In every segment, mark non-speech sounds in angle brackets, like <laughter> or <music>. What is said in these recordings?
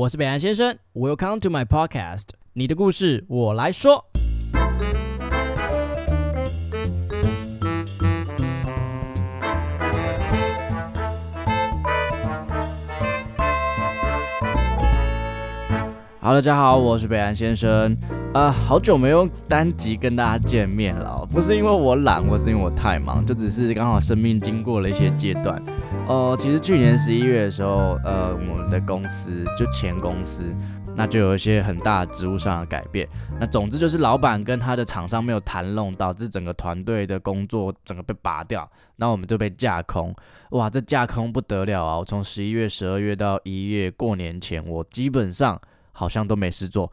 我是北岸先生，Welcome to my podcast，你的故事我来说。好，大家好，我是北岸先生。呃，好久没有单集跟大家见面了，不是因为我懒，或是因为我太忙，就只是刚好生命经过了一些阶段。呃，其实去年十一月的时候，呃，我们的公司就前公司，那就有一些很大职务上的改变。那总之就是老板跟他的厂商没有谈拢，导致整个团队的工作整个被拔掉，那我们就被架空。哇，这架空不得了啊！我从十一月、十二月到一月过年前，我基本上。好像都没事做，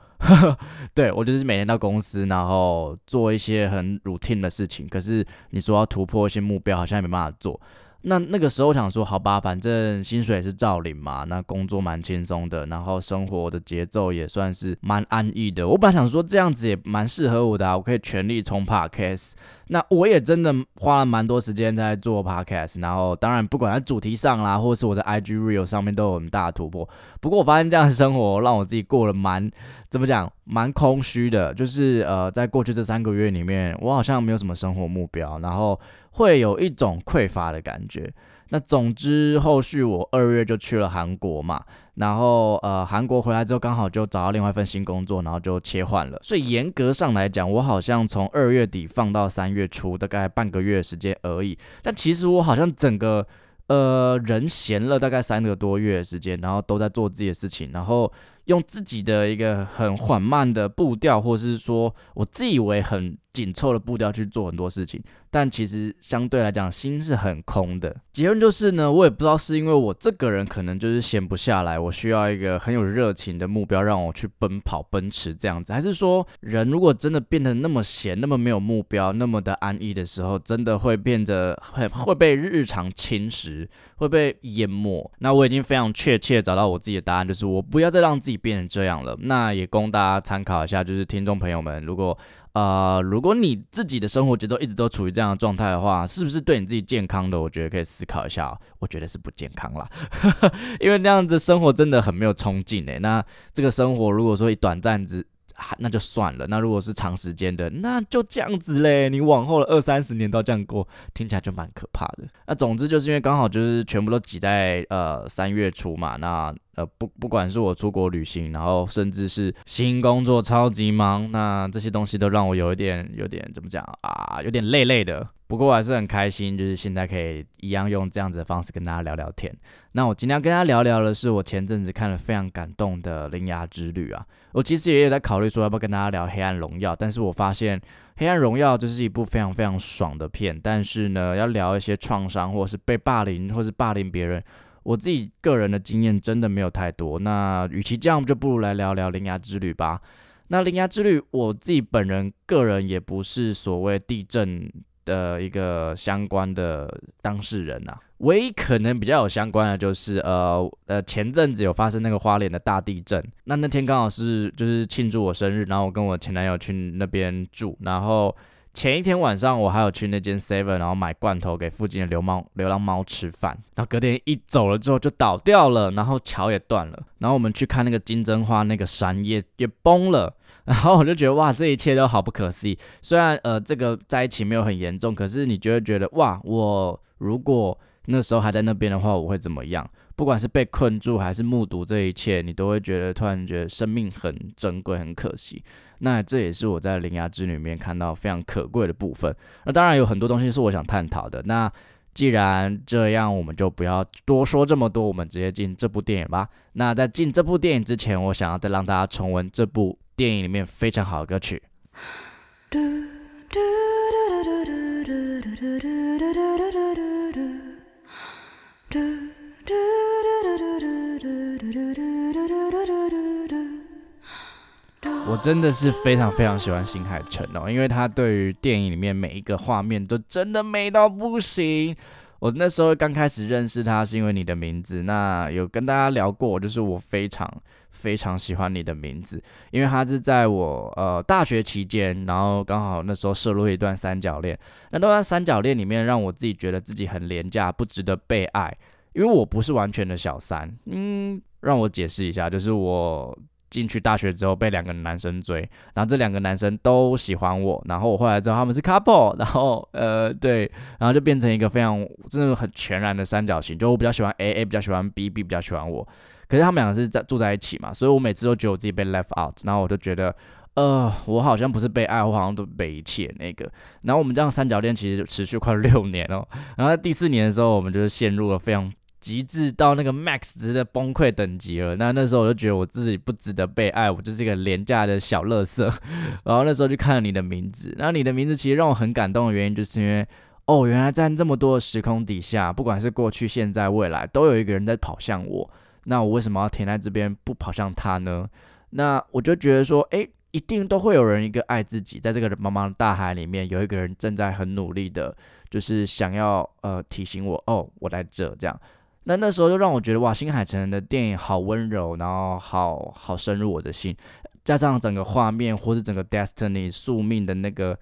<laughs> 对我就是每天到公司，然后做一些很 routine 的事情。可是你说要突破一些目标，好像也没办法做。那那个时候想说，好吧，反正薪水是照领嘛，那工作蛮轻松的，然后生活的节奏也算是蛮安逸的。我本来想说这样子也蛮适合我的，我可以全力冲 podcast。那我也真的花了蛮多时间在做 podcast，然后当然不管在主题上啦，或是我在 IG real 上面都有很大的突破。不过我发现这样的生活让我自己过了蛮怎么讲，蛮空虚的。就是呃，在过去这三个月里面，我好像没有什么生活目标，然后。会有一种匮乏的感觉。那总之，后续我二月就去了韩国嘛，然后呃，韩国回来之后刚好就找到另外一份新工作，然后就切换了。所以严格上来讲，我好像从二月底放到三月初，大概半个月时间而已。但其实我好像整个呃人闲了大概三个多月的时间，然后都在做自己的事情，然后。用自己的一个很缓慢的步调，或者是说我自以为很紧凑的步调去做很多事情，但其实相对来讲心是很空的。结论就是呢，我也不知道是因为我这个人可能就是闲不下来，我需要一个很有热情的目标让我去奔跑奔驰这样子，还是说人如果真的变得那么闲，那么没有目标，那么的安逸的时候，真的会变得很会被日常侵蚀，会被淹没？那我已经非常确切找到我自己的答案，就是我不要再让自己。变成这样了，那也供大家参考一下。就是听众朋友们，如果啊，如果你自己的生活节奏一直都处于这样的状态的话，是不是对你自己健康的？我觉得可以思考一下。我觉得是不健康啦，<laughs> 因为那样子生活真的很没有冲劲诶。那这个生活如果说以短暂之。那就算了。那如果是长时间的，那就这样子嘞。你往后的二三十年都要这样过，听起来就蛮可怕的。那总之就是因为刚好就是全部都挤在呃三月初嘛。那呃不不管是我出国旅行，然后甚至是新工作超级忙，那这些东西都让我有一点有点怎么讲啊，有点累累的。不过我还是很开心，就是现在可以一样用这样子的方式跟大家聊聊天。那我今天要跟大家聊聊的是我前阵子看了非常感动的《铃芽之旅》啊。我其实也有在考虑说要不要跟大家聊《黑暗荣耀》，但是我发现《黑暗荣耀》就是一部非常非常爽的片，但是呢，要聊一些创伤或者是被霸凌或是霸凌别人，我自己个人的经验真的没有太多。那与其这样，就不如来聊聊《铃芽之旅》吧。那《铃芽之旅》，我自己本人个人也不是所谓地震。的一个相关的当事人呐，唯一可能比较有相关的，就是呃呃前阵子有发生那个花莲的大地震，那那天刚好是就是庆祝我生日，然后我跟我前男友去那边住，然后前一天晚上我还有去那间 Seven，然后买罐头给附近的流猫流浪猫吃饭，然后隔天一走了之后就倒掉了，然后桥也断了，然后我们去看那个金针花那个山也也崩了。然后我就觉得哇，这一切都好不可思议。虽然呃这个在一起没有很严重，可是你就会觉得哇，我如果那时候还在那边的话，我会怎么样？不管是被困住还是目睹这一切，你都会觉得突然觉得生命很珍贵，很可惜。那这也是我在《灵牙之旅》里面看到非常可贵的部分。那当然有很多东西是我想探讨的。那既然这样，我们就不要多说这么多，我们直接进这部电影吧。那在进这部电影之前，我想要再让大家重温这部。电影里面非常好的歌曲。我真的是非常非常喜欢新海诚哦，因为他对于电影里面每一个画面都真的美到不行。我那时候刚开始认识他是因为你的名字，那有跟大家聊过，就是我非常非常喜欢你的名字，因为他是在我呃大学期间，然后刚好那时候摄入一段三角恋，那段三角恋里面让我自己觉得自己很廉价，不值得被爱，因为我不是完全的小三，嗯，让我解释一下，就是我进去大学之后被两个男生追，然后这两个男生都喜欢我，然后我后来知道他们是 couple，然后呃对，然后就变成一个非常真的很全然的三角形，就我比较喜欢 A，A 比较喜欢 B，B 比较喜欢我，可是他们两个是在住在一起嘛，所以我每次都觉得我自己被 left out，然后我就觉得呃我好像不是被爱，我好像都被一切那个，然后我们这样三角恋其实持续快六年哦，然后在第四年的时候，我们就是陷入了非常。极致到那个 max 值的崩溃等级了，那那时候我就觉得我自己不值得被爱，我就是一个廉价的小乐色。<laughs> 然后那时候就看了你的名字，然后你的名字其实让我很感动的原因，就是因为哦，原来在这么多的时空底下，不管是过去、现在、未来，都有一个人在跑向我。那我为什么要停在这边不跑向他呢？那我就觉得说，哎，一定都会有人一个爱自己，在这个茫茫大海里面，有一个人正在很努力的，就是想要呃提醒我，哦，我在这这样。那那时候就让我觉得哇，新海诚的电影好温柔，然后好好深入我的心，加上整个画面或是整个 Destiny 宿命的那个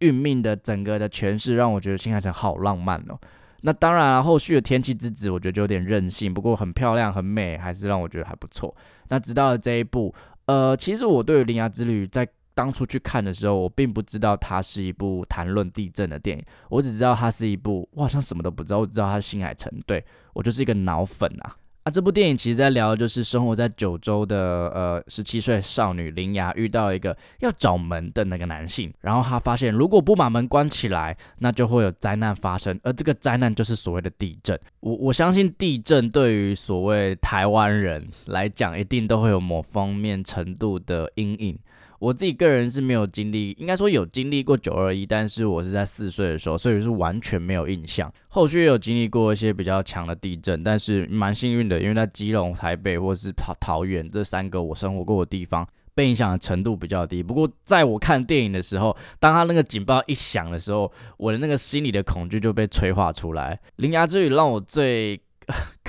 运命的整个的诠释，让我觉得新海诚好浪漫哦。那当然，后续的天气之子我觉得就有点任性，不过很漂亮很美，还是让我觉得还不错。那直到这一部，呃，其实我对于《铃芽之旅》在当初去看的时候，我并不知道它是一部谈论地震的电影，我只知道它是一部，我好像什么都不知道，我只知道它是新海诚，对我就是一个脑粉啊。啊，这部电影其实在聊的就是生活在九州的呃十七岁少女林芽遇到一个要找门的那个男性，然后她发现如果不把门关起来，那就会有灾难发生，而这个灾难就是所谓的地震。我我相信地震对于所谓台湾人来讲，一定都会有某方面程度的阴影。我自己个人是没有经历，应该说有经历过九二一，但是我是在四岁的时候，所以是完全没有印象。后续有经历过一些比较强的地震，但是蛮幸运的，因为在基隆、台北或是桃桃园这三个我生活过的地方，被影响的程度比较低。不过在我看电影的时候，当他那个警报一响的时候，我的那个心里的恐惧就被催化出来。铃芽之旅让我最。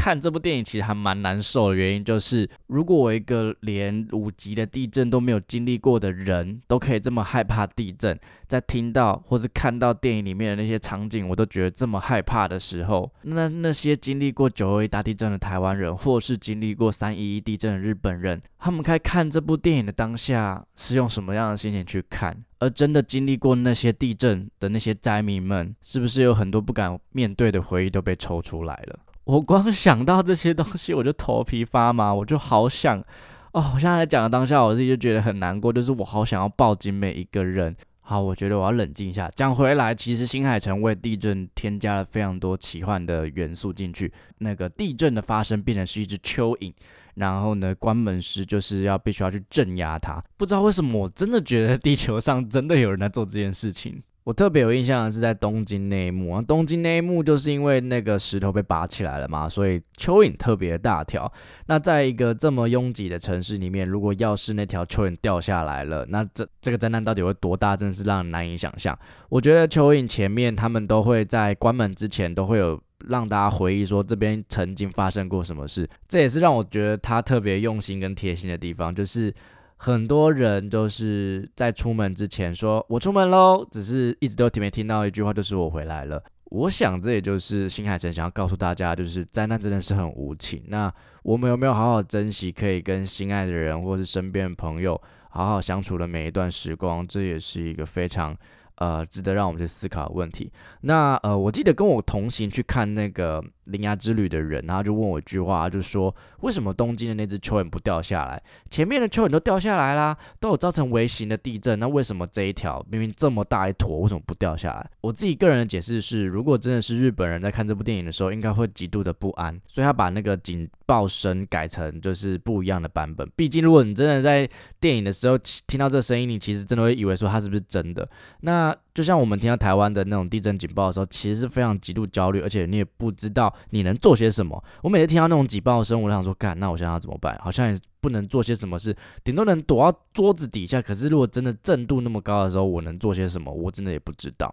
看这部电影其实还蛮难受的原因就是，如果我一个连五级的地震都没有经历过的人，都可以这么害怕地震，在听到或是看到电影里面的那些场景，我都觉得这么害怕的时候，那那些经历过九二一大地震的台湾人，或是经历过三一一地震的日本人，他们在看这部电影的当下是用什么样的心情去看？而真的经历过那些地震的那些灾民们，是不是有很多不敢面对的回忆都被抽出来了？我光想到这些东西，我就头皮发麻，我就好想哦！我现在讲的当下，我自己就觉得很难过，就是我好想要抱紧每一个人。好，我觉得我要冷静一下。讲回来，其实新海诚为地震添加了非常多奇幻的元素进去。那个地震的发生变成是一只蚯蚓，然后呢，关门时就是要必须要去镇压它。不知道为什么，我真的觉得地球上真的有人在做这件事情。我特别有印象的是在东京那一幕啊，东京那一幕就是因为那个石头被拔起来了嘛，所以蚯蚓特别大条。那在一个这么拥挤的城市里面，如果要是那条蚯蚓掉下来了，那这这个灾难到底会多大，真是让人难以想象。我觉得蚯蚓前面他们都会在关门之前都会有让大家回忆说这边曾经发生过什么事，这也是让我觉得他特别用心跟贴心的地方，就是。很多人都是在出门之前说“我出门喽”，只是一直都听没听到一句话，就是“我回来了”。我想这也就是新海诚想要告诉大家，就是灾难真的是很无情。那我们有没有好好珍惜可以跟心爱的人或是身边的朋友好好相处的每一段时光？这也是一个非常。呃，值得让我们去思考的问题。那呃，我记得跟我同行去看那个《铃芽之旅》的人，然后就问我一句话，就说为什么东京的那只蚯蚓不掉下来？前面的蚯蚓都掉下来啦，都有造成微型的地震，那为什么这一条明明这么大一坨，为什么不掉下来？我自己个人的解释是，如果真的是日本人在看这部电影的时候，应该会极度的不安，所以他把那个警报声改成就是不一样的版本。毕竟如果你真的在电影的时候听到这个声音，你其实真的会以为说它是不是真的？那那就像我们听到台湾的那种地震警报的时候，其实是非常极度焦虑，而且你也不知道你能做些什么。我每次听到那种警报声，我想说，干，那我现在要怎么办？好像也不能做些什么事，顶多能躲到桌子底下。可是如果真的震度那么高的时候，我能做些什么？我真的也不知道。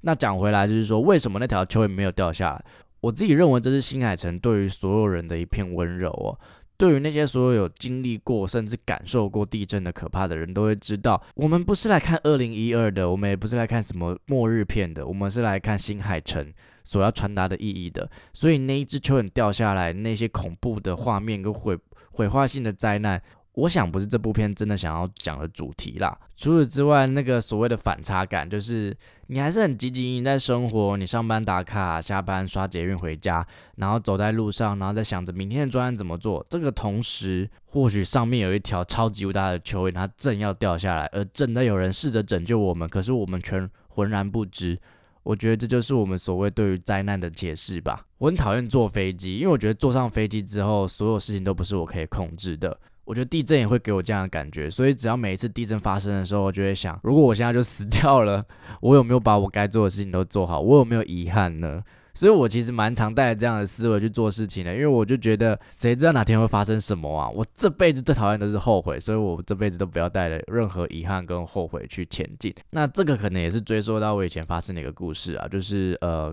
那讲回来，就是说，为什么那条蚯蚓没有掉下来？我自己认为，这是新海诚对于所有人的一片温柔哦。对于那些所有有经历过甚至感受过地震的可怕的人，都会知道，我们不是来看二零一二的，我们也不是来看什么末日片的，我们是来看新海诚所要传达的意义的。所以那一只蚯蚓掉下来，那些恐怖的画面跟毁毁坏性的灾难。我想不是这部片真的想要讲的主题啦。除此之外，那个所谓的反差感，就是你还是很积极在生活，你上班打卡，下班刷捷运回家，然后走在路上，然后在想着明天的专案怎么做。这个同时，或许上面有一条超级无大的蚯蚓，它正要掉下来，而正在有人试着拯救我们，可是我们全浑然不知。我觉得这就是我们所谓对于灾难的解释吧。我很讨厌坐飞机，因为我觉得坐上飞机之后，所有事情都不是我可以控制的。我觉得地震也会给我这样的感觉，所以只要每一次地震发生的时候，我就会想：如果我现在就死 <laughs> 掉了，我有没有把我该做的事情都做好？我有没有遗憾呢？所以我其实蛮常带着这样的思维去做事情的，因为我就觉得，谁知道哪天会发生什么啊？我这辈子最讨厌的是后悔，所以我这辈子都不要带着任何遗憾跟后悔去前进。那这个可能也是追溯到我以前发生的一个故事啊，就是呃。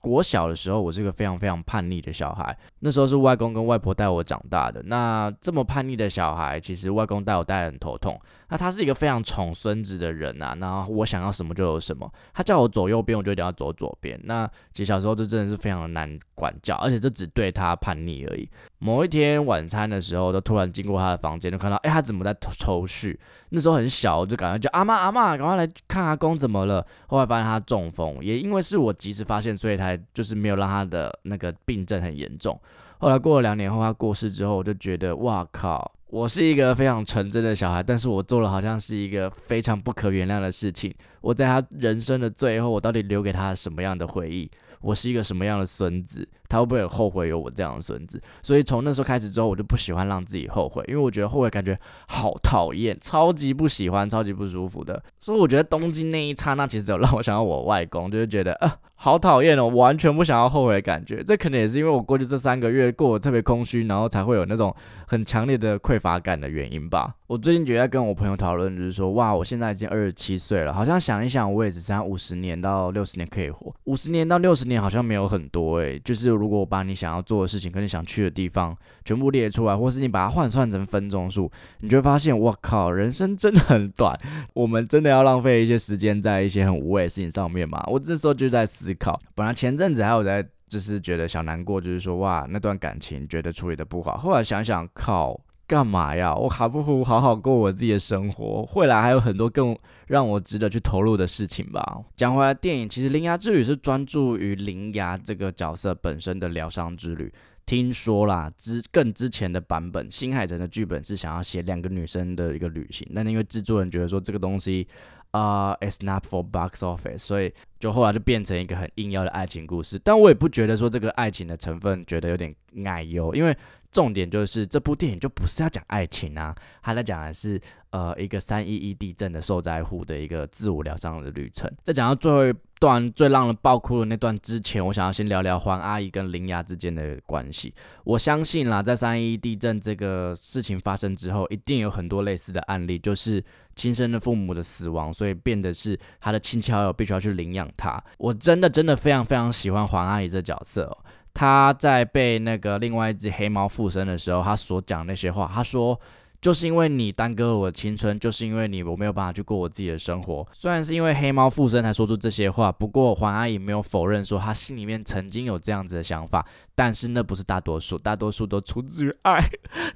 国小的时候，我是个非常非常叛逆的小孩。那时候是外公跟外婆带我长大的。那这么叛逆的小孩，其实外公带我带很头痛。那他是一个非常宠孙子的人呐。然后我想要什么就有什么。他叫我走右边，我就一定要走左边。那其实小时候就真的是非常的难管教，而且这只对他叛逆而已。某一天晚餐的时候，就突然经过他的房间，就看到，哎，他怎么在抽蓄？那时候很小，我就赶快叫阿妈阿妈，赶快来看阿公怎么了。后来发现他中风，也因为是我及时发现，所以他就是没有让他的那个病症很严重。后来过了两年后，他过世之后，我就觉得，哇靠，我是一个非常纯真的小孩，但是我做了好像是一个非常不可原谅的事情。我在他人生的最后，我到底留给他什么样的回忆？我是一个什么样的孙子？他会不会后悔有我这样的孙子？所以从那时候开始之后，我就不喜欢让自己后悔，因为我觉得后悔感觉好讨厌，超级不喜欢，超级不舒服的。所以我觉得东京那一刹那，其实有让我想到我外公，就是觉得啊。好讨厌哦，完全不想要后悔的感觉。这可能也是因为我过去这三个月过得特别空虚，然后才会有那种很强烈的匮乏感的原因吧。我最近觉得跟我朋友讨论，就是说，哇，我现在已经二十七岁了，好像想一想，我也只剩下五十年到六十年可以活。五十年到六十年好像没有很多诶，就是如果我把你想要做的事情跟你想去的地方全部列出来，或是你把它换算成分钟数，你就会发现，我靠，人生真的很短。我们真的要浪费一些时间在一些很无谓的事情上面嘛？<laughs> 我这时候就在思。思考，本来前阵子还有在，就是觉得小难过，就是说哇，那段感情觉得处理的不好。后来想想，靠，干嘛呀？我还不如好好过我自己的生活。未来还有很多更让我值得去投入的事情吧。讲回来，电影其实《铃芽之旅》是专注于铃芽这个角色本身的疗伤之旅。听说啦，之更之前的版本，新海诚的剧本是想要写两个女生的一个旅行，但因为制作人觉得说这个东西。啊，it's not for box office，所以就后来就变成一个很硬要的爱情故事。但我也不觉得说这个爱情的成分觉得有点奶油，因为重点就是这部电影就不是要讲爱情啊，它在讲的是呃一个三一一地震的受灾户的一个自我疗伤的旅程。再讲到最后段最让人爆哭的那段之前，我想要先聊聊黄阿姨跟林芽之间的关系。我相信啦，在三一一地震这个事情发生之后，一定有很多类似的案例，就是。亲生的父母的死亡，所以变得是他的亲戚好友必须要去领养他。我真的真的非常非常喜欢黄阿姨这角色。她在被那个另外一只黑猫附身的时候，她所讲那些话，她说。就是因为你耽搁了我的青春，就是因为你我没有办法去过我自己的生活。虽然是因为黑猫附身才说出这些话，不过黄阿姨没有否认说她心里面曾经有这样子的想法，但是那不是大多数，大多数都出自于爱。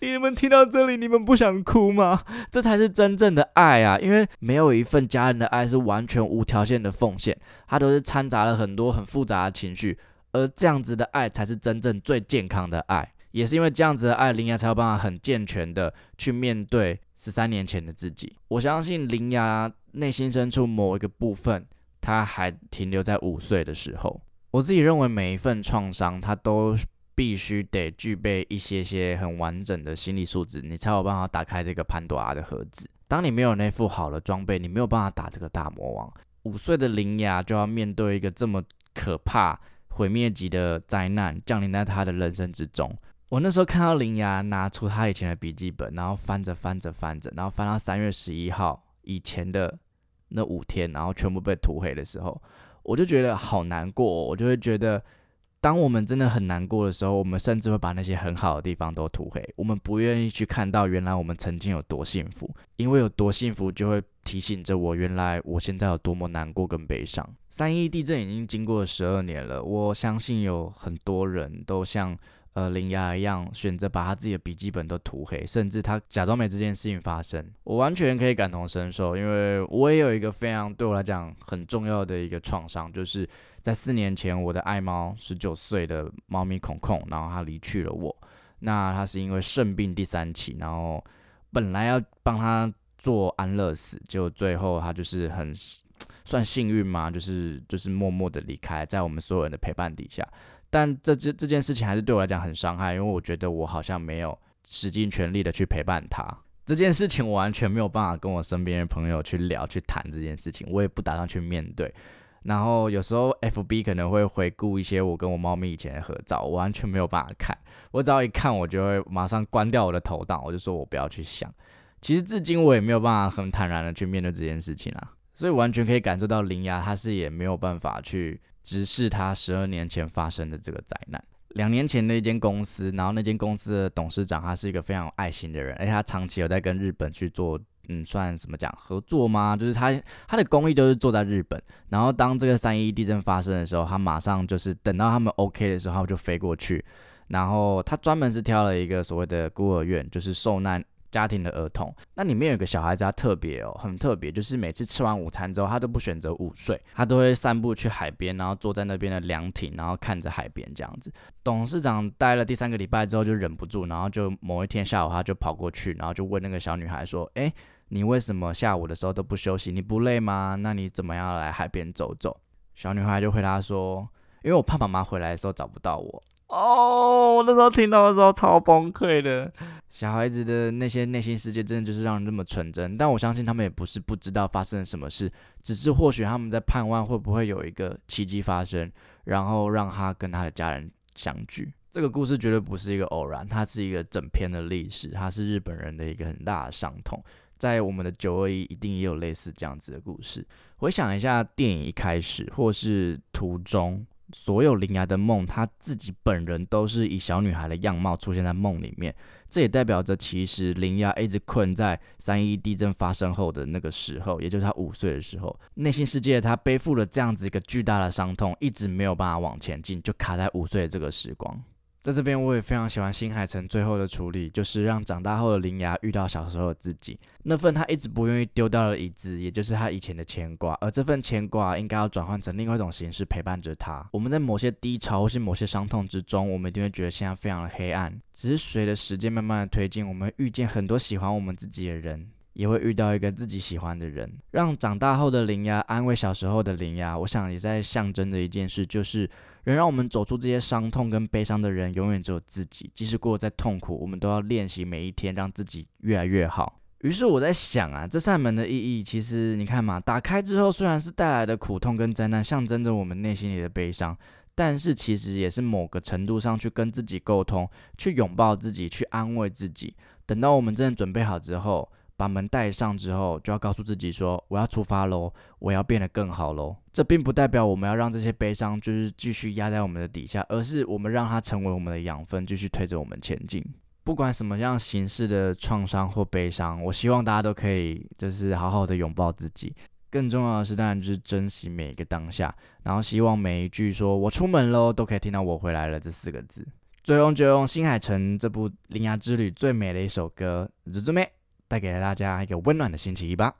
你们听到这里，你们不想哭吗？<laughs> 这才是真正的爱啊！因为没有一份家人的爱是完全无条件的奉献，它都是掺杂了很多很复杂的情绪，而这样子的爱才是真正最健康的爱。也是因为这样子的爱，林牙才有办法很健全的去面对十三年前的自己。我相信林牙内心深处某一个部分，他还停留在五岁的时候。我自己认为，每一份创伤，它都必须得具备一些些很完整的心理素质，你才有办法打开这个潘多拉的盒子。当你没有那副好的装备，你没有办法打这个大魔王。五岁的林牙就要面对一个这么可怕、毁灭级的灾难降临在他的人生之中。我那时候看到林牙拿出他以前的笔记本，然后翻着翻着翻着，然后翻到三月十一号以前的那五天，然后全部被涂黑的时候，我就觉得好难过。我就会觉得，当我们真的很难过的时候，我们甚至会把那些很好的地方都涂黑。我们不愿意去看到原来我们曾经有多幸福，因为有多幸福就会提醒着我，原来我现在有多么难过跟悲伤。三一地震已经经过了十二年了，我相信有很多人都像。呃林雅一样，选择把他自己的笔记本都涂黑，甚至他假装没这件事情发生。我完全可以感同身受，因为我也有一个非常对我来讲很重要的一个创伤，就是在四年前，我的爱猫十九岁的猫咪孔孔，然后它离去了我。那它是因为肾病第三期，然后本来要帮它做安乐死，结果最后它就是很。算幸运吗？就是就是默默的离开，在我们所有人的陪伴底下。但这这这件事情还是对我来讲很伤害，因为我觉得我好像没有使尽全力的去陪伴他。这件事情我完全没有办法跟我身边的朋友去聊去谈这件事情，我也不打算去面对。然后有时候 FB 可能会回顾一些我跟我猫咪以前的合照，我完全没有办法看。我只要一看，我就会马上关掉我的头档，我就说我不要去想。其实至今我也没有办法很坦然的去面对这件事情啊。所以完全可以感受到林芽，他是也没有办法去直视他十二年前发生的这个灾难。两年前那间公司，然后那间公司的董事长，他是一个非常有爱心的人，而且他长期有在跟日本去做，嗯，算什么讲合作吗？就是他他的公益就是做在日本，然后当这个三一地震发生的时候，他马上就是等到他们 OK 的时候就飞过去，然后他专门是挑了一个所谓的孤儿院，就是受难。家庭的儿童，那里面有个小孩子，他特别哦，很特别，就是每次吃完午餐之后，他都不选择午睡，他都会散步去海边，然后坐在那边的凉亭，然后看着海边这样子。董事长待了第三个礼拜之后，就忍不住，然后就某一天下午，他就跑过去，然后就问那个小女孩说：“哎，你为什么下午的时候都不休息？你不累吗？那你怎么样来海边走走？”小女孩就回答说：“因为我怕妈妈回来的时候找不到我。”哦，我那时候听到的时候超崩溃的。小孩子的那些内心世界，真的就是让人那么纯真。但我相信他们也不是不知道发生了什么事，只是或许他们在盼望会不会有一个奇迹发生，然后让他跟他的家人相聚。这个故事绝对不是一个偶然，它是一个整篇的历史，它是日本人的一个很大的伤痛。在我们的九二一，一定也有类似这样子的故事。回想一下电影一开始，或是途中。所有灵芽的梦，她自己本人都是以小女孩的样貌出现在梦里面。这也代表着，其实灵芽一直困在三一地震发生后的那个时候，也就是她五岁的时候，内心世界她背负了这样子一个巨大的伤痛，一直没有办法往前进，就卡在五岁的这个时光。在这边，我也非常喜欢新海诚最后的处理，就是让长大后的铃芽遇到小时候的自己，那份他一直不愿意丢掉的椅子，也就是他以前的牵挂，而这份牵挂应该要转换成另外一种形式陪伴着他。我们在某些低潮或是某些伤痛之中，我们一定会觉得现在非常的黑暗，只是随着时间慢慢的推进，我们遇见很多喜欢我们自己的人。也会遇到一个自己喜欢的人，让长大后的灵芽安慰小时候的灵芽。我想也在象征着一件事，就是能让我们走出这些伤痛跟悲伤的人，永远只有自己。即使过得再痛苦，我们都要练习每一天，让自己越来越好。于是我在想啊，这扇门的意义，其实你看嘛，打开之后虽然是带来的苦痛跟灾难，象征着我们内心里的悲伤，但是其实也是某个程度上去跟自己沟通，去拥抱自己，去安慰自己。等到我们真的准备好之后。把门带上之后，就要告诉自己说：“我要出发喽，我要变得更好喽。”这并不代表我们要让这些悲伤就是继续压在我们的底下，而是我们让它成为我们的养分，继续推着我们前进。不管什么样形式的创伤或悲伤，我希望大家都可以就是好好的拥抱自己。更重要的是，当然就是珍惜每一个当下，然后希望每一句说我出门喽，都可以听到我回来了这四个字。最后就用新海诚这部《铃芽之旅》最美的一首歌《日之美》。带给大家一个温暖的星期一吧。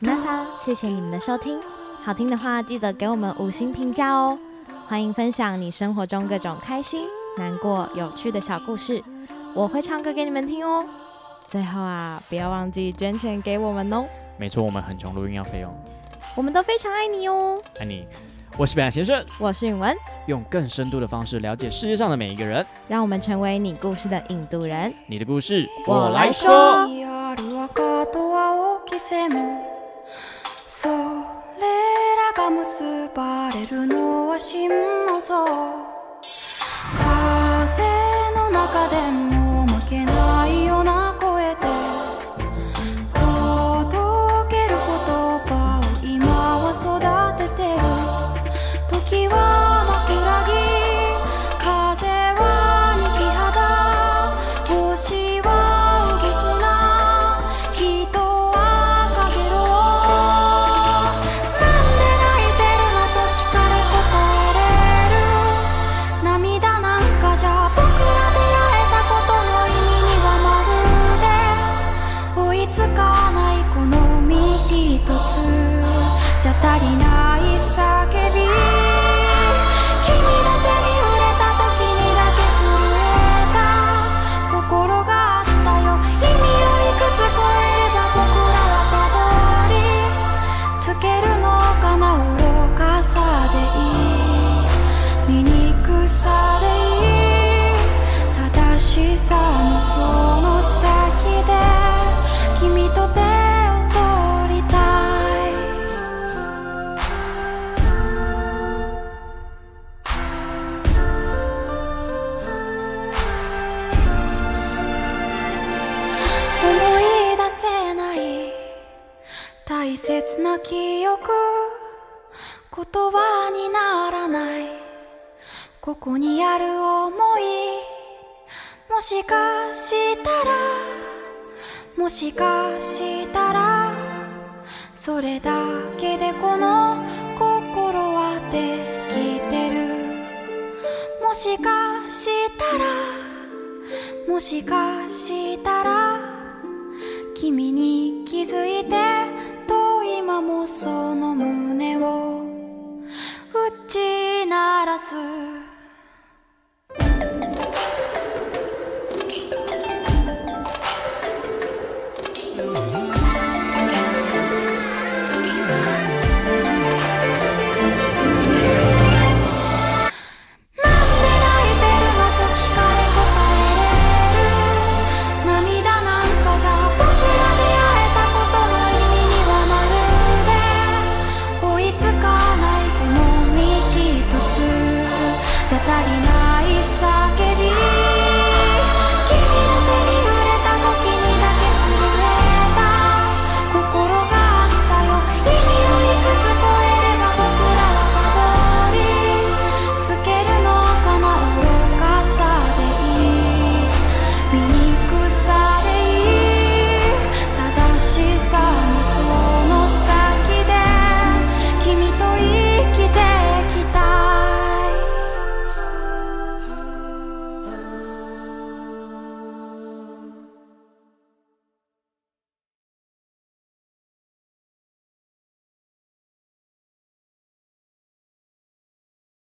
那好，谢谢你们的收听，好听的话记得给我们五星评价哦。欢迎分享你生活中各种开心、难过、有趣的小故事，我会唱歌给你们听哦。最后啊，不要忘记捐钱给我们哦。没错，我们很穷，录音要费用。我们都非常爱你哦，爱你。我是北岸先生，我是允文，用更深度的方式了解世界上的每一个人，让我们成为你故事的印度人。你的故事，我来说。こにある思い？もしかしたらもしかしたらそれだけでこの心はできてる。もしかしたらもしかしたら君に気づいてと今もその胸を